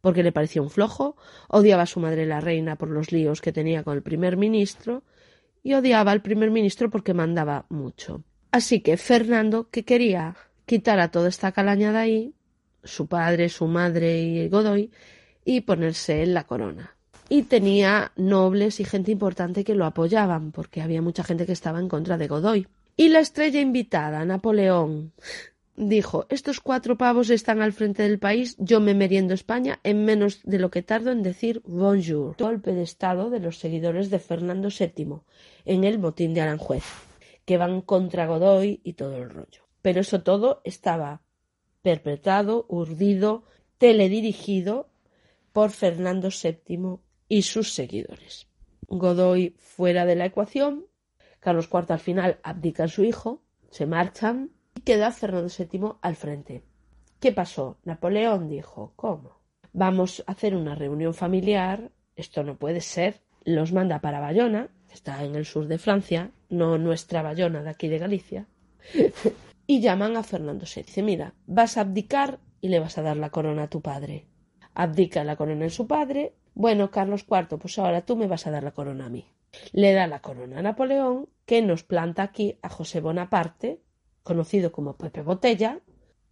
porque le parecía un flojo, odiaba a su madre, la reina, por los líos que tenía con el primer ministro, y odiaba al primer ministro porque mandaba mucho. Así que Fernando, que quería quitar a toda esta calaña de ahí, su padre, su madre y Godoy, y ponerse en la corona. Y tenía nobles y gente importante que lo apoyaban, porque había mucha gente que estaba en contra de Godoy. Y la estrella invitada, Napoleón, dijo estos cuatro pavos están al frente del país, yo me meriendo España en menos de lo que tardo en decir bonjour. Golpe de estado de los seguidores de Fernando VII en el motín de Aranjuez, que van contra Godoy y todo el rollo. Pero eso todo estaba perpetrado, urdido, teledirigido por Fernando VII y sus seguidores. Godoy fuera de la ecuación, Carlos IV al final abdica a su hijo, se marchan y queda Fernando VII al frente. ¿Qué pasó? Napoleón dijo, ¿cómo? Vamos a hacer una reunión familiar, esto no puede ser, los manda para Bayona, está en el sur de Francia, no nuestra Bayona de aquí de Galicia, y llaman a Fernando VII. Dice, mira, vas a abdicar y le vas a dar la corona a tu padre. Abdica la corona a su padre. Bueno, Carlos IV, pues ahora tú me vas a dar la corona a mí. Le da la corona a Napoleón, que nos planta aquí a José Bonaparte, conocido como Pepe Botella,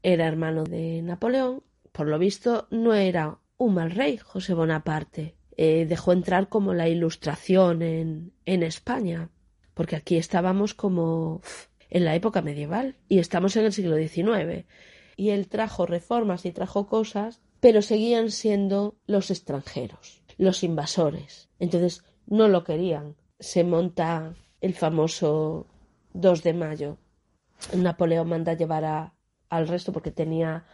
era hermano de Napoleón. Por lo visto, no era un mal rey, José Bonaparte. Eh, dejó entrar como la ilustración en, en España, porque aquí estábamos como en la época medieval y estamos en el siglo XIX. Y él trajo reformas y trajo cosas, pero seguían siendo los extranjeros, los invasores. Entonces no lo querían. Se monta el famoso 2 de mayo. Napoleón manda llevar a, al resto porque tenía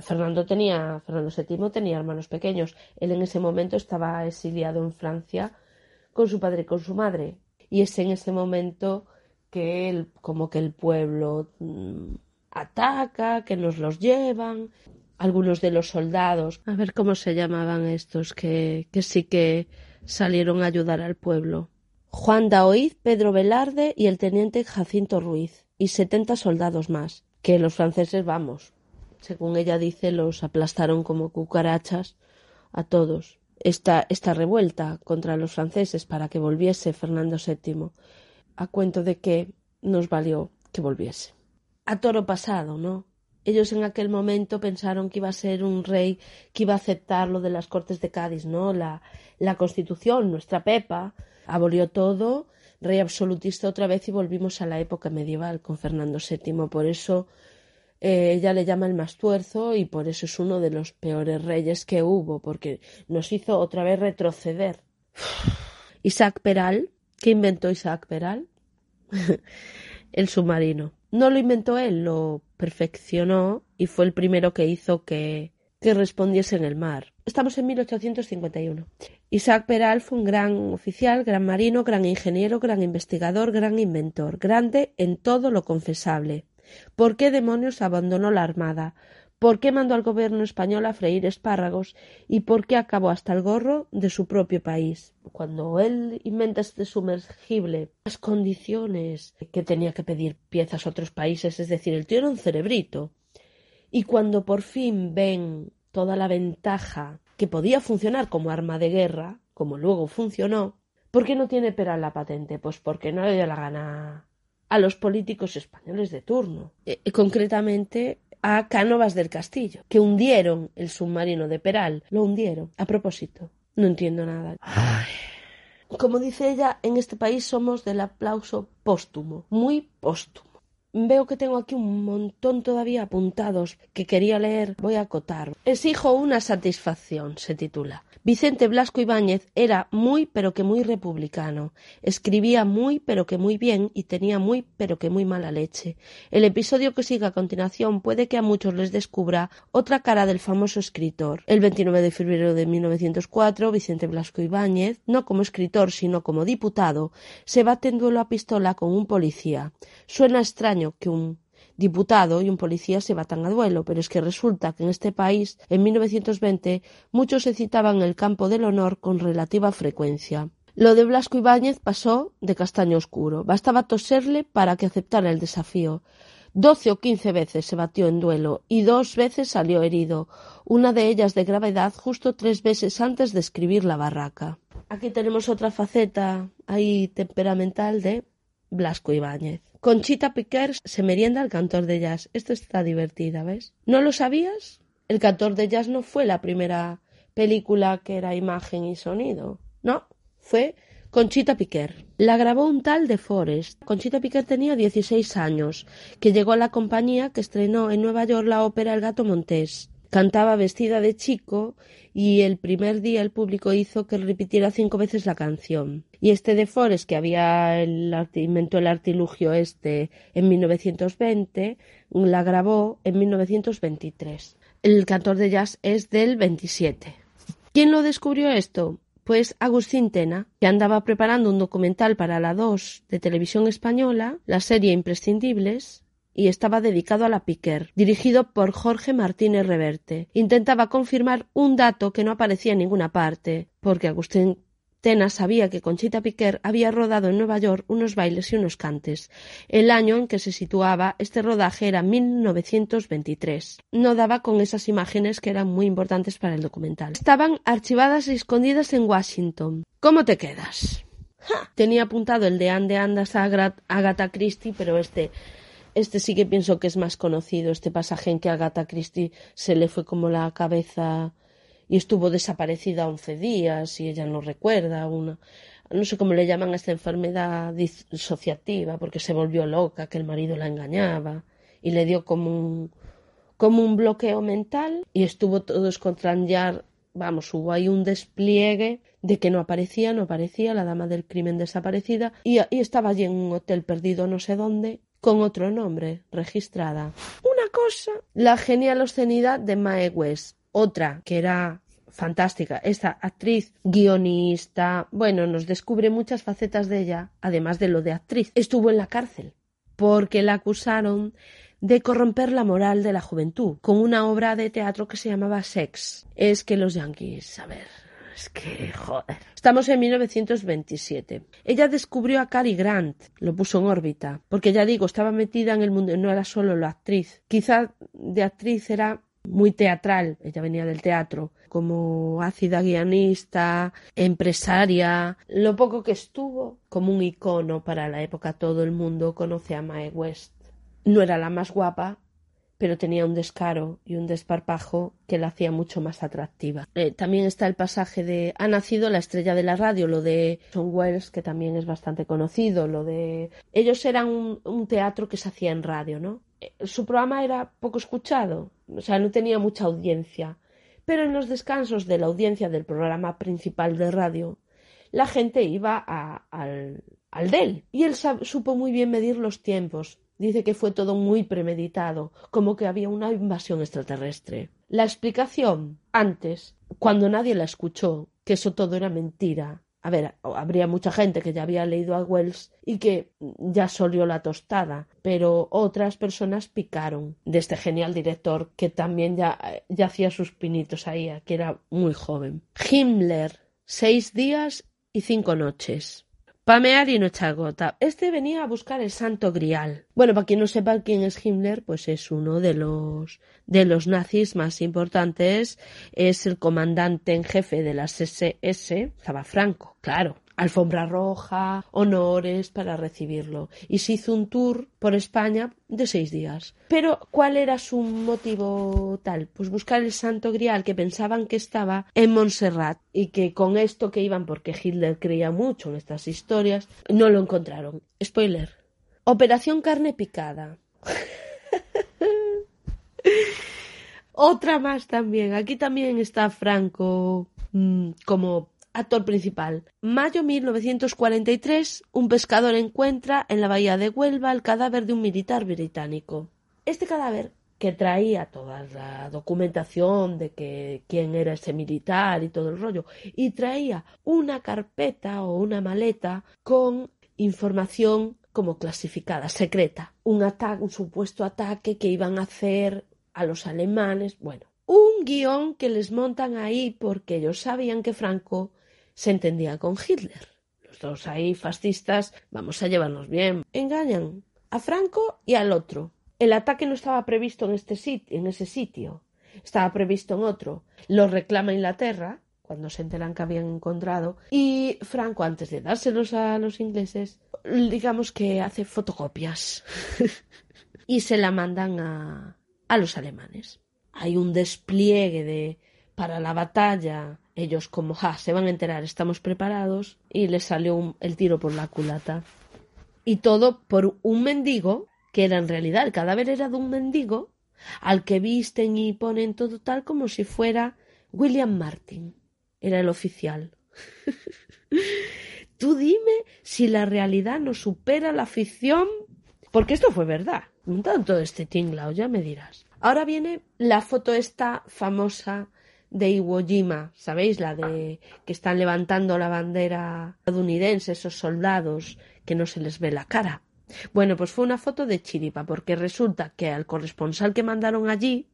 Fernando tenía Fernando VII tenía hermanos pequeños. Él en ese momento estaba exiliado en Francia con su padre y con su madre. Y es en ese momento que el, como que el pueblo mm, ataca, que nos los llevan. Algunos de los soldados, a ver cómo se llamaban estos, que, que sí que salieron a ayudar al pueblo. Juan Daoiz, Pedro Velarde y el teniente Jacinto Ruiz, y setenta soldados más, que los franceses, vamos, según ella dice, los aplastaron como cucarachas a todos. Esta, esta revuelta contra los franceses para que volviese Fernando VII a cuento de que nos valió que volviese. A toro pasado, ¿no? Ellos en aquel momento pensaron que iba a ser un rey que iba a aceptar lo de las Cortes de Cádiz, ¿no? La, la Constitución, nuestra Pepa, abolió todo, rey absolutista otra vez y volvimos a la época medieval con Fernando VII. Por eso eh, ella le llama el más tuerzo y por eso es uno de los peores reyes que hubo, porque nos hizo otra vez retroceder. Isaac Peral, ¿qué inventó Isaac Peral? el submarino. No lo inventó él, lo perfeccionó y fue el primero que hizo que, que respondiese en el mar. Estamos en 1851. Isaac Peral fue un gran oficial, gran marino, gran ingeniero, gran investigador, gran inventor, grande en todo lo confesable. ¿Por qué demonios abandonó la armada? Por qué mandó al gobierno español a freír espárragos y por qué acabó hasta el gorro de su propio país. Cuando él inventa este sumergible, las condiciones que tenía que pedir piezas a otros países, es decir, el tío era un cerebrito. Y cuando por fin ven toda la ventaja que podía funcionar como arma de guerra, como luego funcionó, ¿por qué no tiene pera la patente? Pues porque no le dio la gana a los políticos españoles de turno. E, concretamente a Cánovas del Castillo, que hundieron el submarino de Peral. Lo hundieron. A propósito. No entiendo nada. Como dice ella, en este país somos del aplauso póstumo. Muy póstumo. Veo que tengo aquí un montón todavía apuntados que quería leer. Voy a acotar. Exijo una satisfacción, se titula. Vicente Blasco Ibáñez era muy pero que muy republicano. Escribía muy pero que muy bien y tenía muy pero que muy mala leche. El episodio que sigue a continuación puede que a muchos les descubra otra cara del famoso escritor. El 29 de febrero de 1904, Vicente Blasco Ibáñez, no como escritor sino como diputado, se bate en duelo a pistola con un policía. Suena extraño que un diputado y un policía se batan a duelo, pero es que resulta que en este país, en 1920, muchos se citaban el campo del honor con relativa frecuencia. Lo de Blasco Ibáñez pasó de castaño oscuro. Bastaba toserle para que aceptara el desafío. Doce o quince veces se batió en duelo y dos veces salió herido, una de ellas de gravedad justo tres veces antes de escribir la barraca. Aquí tenemos otra faceta ahí temperamental de Blasco Ibáñez. Conchita Piquer se merienda al cantor de jazz. Esto está divertida, ¿ves? ¿No lo sabías? El cantor de jazz no fue la primera película que era imagen y sonido. No, fue Conchita Piquer. La grabó un tal de Forest. Conchita Piquer tenía 16 años, que llegó a la compañía que estrenó en Nueva York la ópera El gato montés. Cantaba vestida de chico y el primer día el público hizo que repitiera cinco veces la canción. Y este de Forest, que había inventó el artilugio este en 1920, la grabó en 1923. El cantor de jazz es del 27. ¿Quién lo descubrió esto? Pues Agustín Tena, que andaba preparando un documental para la 2 de televisión española, la serie Imprescindibles, y estaba dedicado a la Piquer, dirigido por Jorge Martínez Reverte. Intentaba confirmar un dato que no aparecía en ninguna parte, porque Agustín Tena sabía que Conchita Piquer había rodado en Nueva York unos bailes y unos cantes. El año en que se situaba este rodaje era 1923. No daba con esas imágenes que eran muy importantes para el documental. Estaban archivadas y escondidas en Washington. ¿Cómo te quedas? Tenía apuntado el de Ande Andas a Agatha Christie, pero este este sí que pienso que es más conocido, este pasaje en que Agatha Christie se le fue como la cabeza y estuvo desaparecida once días y ella no recuerda una. No sé cómo le llaman a esta enfermedad disociativa porque se volvió loca que el marido la engañaba y le dio como un como un bloqueo mental y estuvo todo ya vamos hubo ahí un despliegue de que no aparecía no aparecía la dama del crimen desaparecida y, y estaba allí en un hotel perdido no sé dónde con otro nombre registrada. Una cosa, la genial obscenidad de Mae West. Otra, que era fantástica. Esta actriz, guionista, bueno, nos descubre muchas facetas de ella, además de lo de actriz. Estuvo en la cárcel porque la acusaron de corromper la moral de la juventud con una obra de teatro que se llamaba Sex. Es que los yankees, a ver, es que, joder. Estamos en 1927. Ella descubrió a Cary Grant, lo puso en órbita, porque ya digo, estaba metida en el mundo, no era solo la actriz. Quizá de actriz era muy teatral, ella venía del teatro, como ácida guionista, empresaria, lo poco que estuvo como un icono para la época, todo el mundo conoce a Mae West. No era la más guapa, pero tenía un descaro y un desparpajo que la hacía mucho más atractiva. Eh, también está el pasaje de Ha nacido la estrella de la radio, lo de John Wells, que también es bastante conocido, lo de... Ellos eran un, teatro que se hacía en radio, ¿no? Eh, su programa era poco escuchado, o sea, no tenía mucha audiencia, pero en los descansos de la audiencia del programa principal de radio, la gente iba al, al de él. Y él supo muy bien medir los tiempos, Dice que fue todo muy premeditado, como que había una invasión extraterrestre. La explicación, antes, cuando nadie la escuchó, que eso todo era mentira. A ver, habría mucha gente que ya había leído a Wells y que ya solió la tostada, pero otras personas picaron de este genial director que también ya, ya hacía sus pinitos ahí, que era muy joven. Himmler, seis días y cinco noches. Pamear y no echar gota. Este venía a buscar el santo grial. Bueno, para quien no sepa quién es Himmler, pues es uno de los de los nazis más importantes. Es el comandante en jefe de las SS. Estaba Franco, claro alfombra roja, honores para recibirlo. Y se hizo un tour por España de seis días. Pero, ¿cuál era su motivo tal? Pues buscar el santo grial que pensaban que estaba en Montserrat y que con esto que iban, porque Hitler creía mucho en estas historias, no lo encontraron. Spoiler. Operación carne picada. Otra más también. Aquí también está Franco mm, como Actor principal. Mayo 1943, un pescador encuentra en la bahía de Huelva el cadáver de un militar británico. Este cadáver, que traía toda la documentación de que quién era ese militar y todo el rollo, y traía una carpeta o una maleta con información como clasificada, secreta, un ataque, un supuesto ataque que iban a hacer a los alemanes, bueno, un guion que les montan ahí porque ellos sabían que Franco se entendía con Hitler. Los dos ahí fascistas, vamos a llevarnos bien. Engañan a Franco y al otro. El ataque no estaba previsto en, este sitio, en ese sitio, estaba previsto en otro. Lo reclama Inglaterra, cuando se enteran que habían encontrado, y Franco, antes de dárselos a los ingleses, digamos que hace fotocopias y se la mandan a, a los alemanes. Hay un despliegue de para la batalla ellos como, ja, se van a enterar, estamos preparados, y les salió el tiro por la culata. Y todo por un mendigo, que era en realidad el cadáver era de un mendigo, al que visten y ponen todo tal como si fuera William Martin. Era el oficial. Tú dime si la realidad no supera la ficción, porque esto fue verdad. Un tanto este tinglao, ya me dirás. Ahora viene la foto esta famosa de Iwo Jima, ¿sabéis? La de que están levantando la bandera estadounidense, esos soldados que no se les ve la cara. Bueno, pues fue una foto de chiripa, porque resulta que al corresponsal que mandaron allí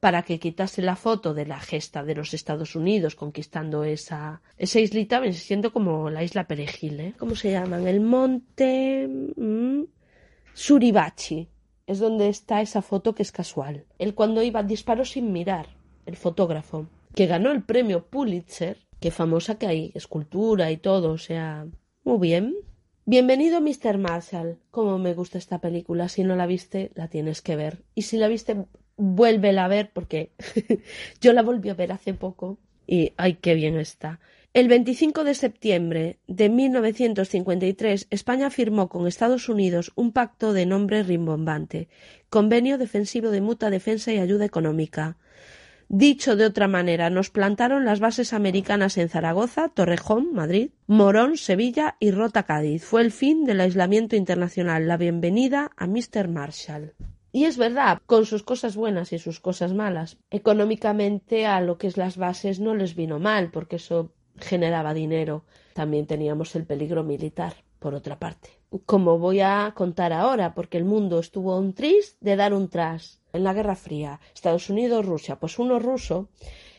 para que quitase la foto de la gesta de los Estados Unidos conquistando esa, esa islita, me siento como la isla Perejil, ¿eh? ¿Cómo se llaman? El monte mm, Suribachi. Es donde está esa foto que es casual. Él cuando iba disparó sin mirar, el fotógrafo, que ganó el premio Pulitzer, que famosa que hay, escultura y todo, o sea, muy bien. Bienvenido Mr. Marshall. Cómo me gusta esta película. Si no la viste, la tienes que ver. Y si la viste, vuélvela a ver porque yo la volví a ver hace poco y ay, qué bien está. El 25 de septiembre de 1953, España firmó con Estados Unidos un pacto de nombre rimbombante, Convenio Defensivo de Mutua Defensa y Ayuda Económica. Dicho de otra manera, nos plantaron las bases americanas en Zaragoza, Torrejón, Madrid, Morón, Sevilla y Rota, Cádiz. Fue el fin del aislamiento internacional, la bienvenida a Mr. Marshall. Y es verdad, con sus cosas buenas y sus cosas malas. Económicamente a lo que es las bases no les vino mal, porque eso generaba dinero. También teníamos el peligro militar, por otra parte. Como voy a contar ahora, porque el mundo estuvo un tris de dar un tras en la Guerra Fría, Estados Unidos, Rusia, pues uno ruso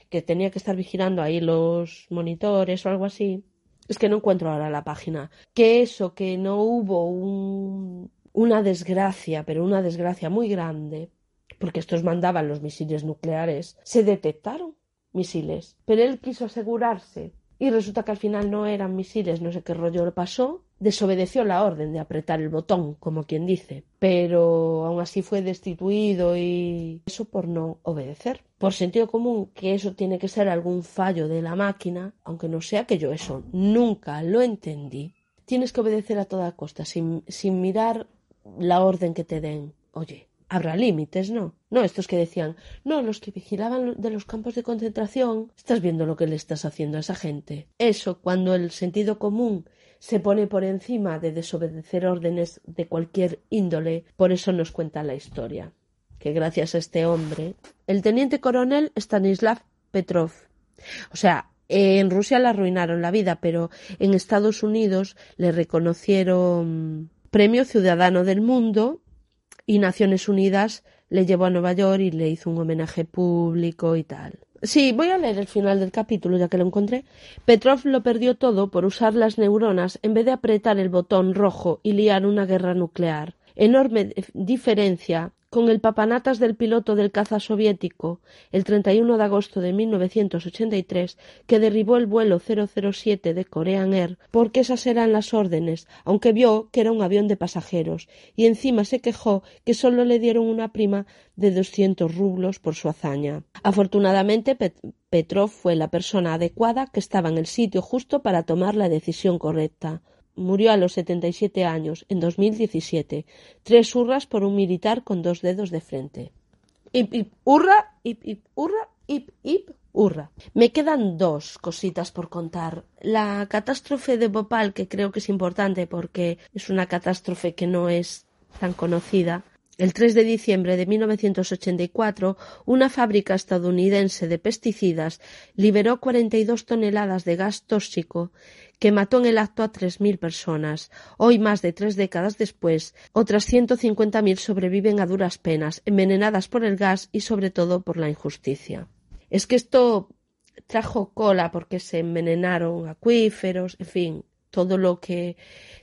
que tenía que estar vigilando ahí los monitores o algo así. Es que no encuentro ahora la página. Que eso, que no hubo un, una desgracia, pero una desgracia muy grande, porque estos mandaban los misiles nucleares, se detectaron misiles, pero él quiso asegurarse y resulta que al final no eran misiles, no sé qué rollo le pasó, desobedeció la orden de apretar el botón, como quien dice, pero aún así fue destituido y eso por no obedecer. Por sentido común que eso tiene que ser algún fallo de la máquina, aunque no sea que yo eso nunca lo entendí. Tienes que obedecer a toda costa, sin, sin mirar la orden que te den. Oye, habrá límites, ¿no? No estos que decían, no, los que vigilaban de los campos de concentración, estás viendo lo que le estás haciendo a esa gente. Eso, cuando el sentido común se pone por encima de desobedecer órdenes de cualquier índole, por eso nos cuenta la historia. Que gracias a este hombre, el teniente coronel Stanislav Petrov, o sea, en Rusia le arruinaron la vida, pero en Estados Unidos le reconocieron Premio Ciudadano del Mundo y Naciones Unidas le llevó a Nueva York y le hizo un homenaje público y tal. Sí, voy a leer el final del capítulo ya que lo encontré. Petrov lo perdió todo por usar las neuronas en vez de apretar el botón rojo y liar una guerra nuclear. Enorme diferencia con el papanatas del piloto del caza soviético el 31 de agosto de 1983 que derribó el vuelo 007 de Korean Air porque esas eran las órdenes, aunque vio que era un avión de pasajeros y encima se quejó que solo le dieron una prima de 200 rublos por su hazaña. Afortunadamente Petrov fue la persona adecuada que estaba en el sitio justo para tomar la decisión correcta murió a los 77 años, en 2017. Tres hurras por un militar con dos dedos de frente. Hip, hip, hurra, hip, hip, hurra, hip, hip, hurra. Me quedan dos cositas por contar. La catástrofe de Bhopal, que creo que es importante porque es una catástrofe que no es tan conocida. El 3 de diciembre de 1984, una fábrica estadounidense de pesticidas liberó 42 toneladas de gas tóxico que mató en el acto a tres mil personas. Hoy, más de tres décadas después, otras ciento cincuenta mil sobreviven a duras penas, envenenadas por el gas y sobre todo por la injusticia. Es que esto trajo cola porque se envenenaron acuíferos, en fin, todo lo que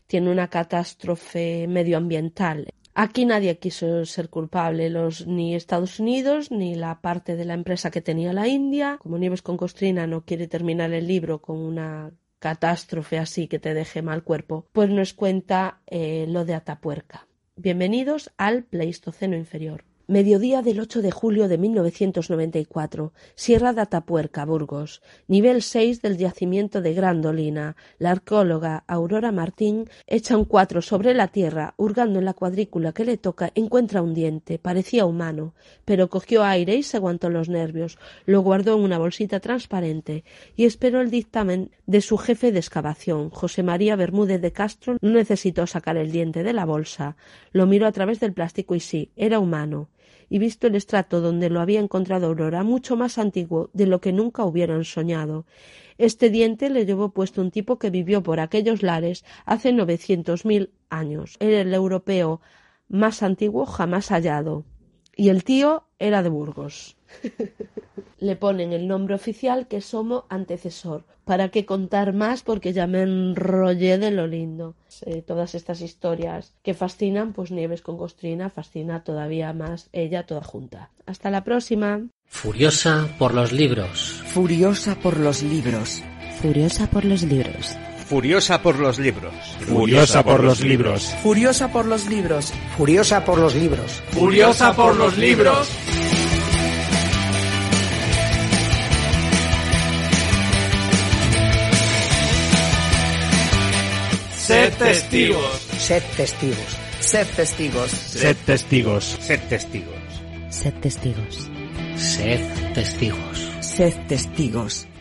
tiene una catástrofe medioambiental. Aquí nadie quiso ser culpable, los, ni Estados Unidos ni la parte de la empresa que tenía la India. Como Nieves con Costrina no quiere terminar el libro con una catástrofe así que te deje mal cuerpo, pues nos cuenta eh, lo de Atapuerca. Bienvenidos al Pleistoceno inferior. Mediodía del 8 de julio de 1994. Sierra de Atapuerca, Burgos. Nivel 6 del yacimiento de Grandolina. La arqueóloga Aurora Martín echa un cuatro sobre la tierra, hurgando en la cuadrícula que le toca, encuentra un diente. Parecía humano, pero cogió aire y se aguantó los nervios. Lo guardó en una bolsita transparente y esperó el dictamen de su jefe de excavación, José María Bermúdez de Castro. No necesitó sacar el diente de la bolsa. Lo miró a través del plástico y sí, era humano y visto el estrato donde lo había encontrado Aurora, mucho más antiguo de lo que nunca hubieran soñado. Este diente le llevó puesto un tipo que vivió por aquellos lares hace novecientos mil años. Era el europeo más antiguo jamás hallado. Y el tío era de Burgos. Le ponen el nombre oficial que somos antecesor. ¿Para qué contar más? Porque ya me enrollé de lo lindo. Eh, todas estas historias que fascinan, pues Nieves con Costrina fascina todavía más ella toda junta. Hasta la próxima. Furiosa por los libros. Furiosa por los libros. Furiosa por los libros. Furiosa por los libros. Furiosa por los libros. Furiosa por los libros. Furiosa por los libros. Furiosa por los libros. Sed testigos. Sed testigos. Sed testigos. Sed testigos. Sed testigos. Sed testigos. Sed testigos. Sed testigos.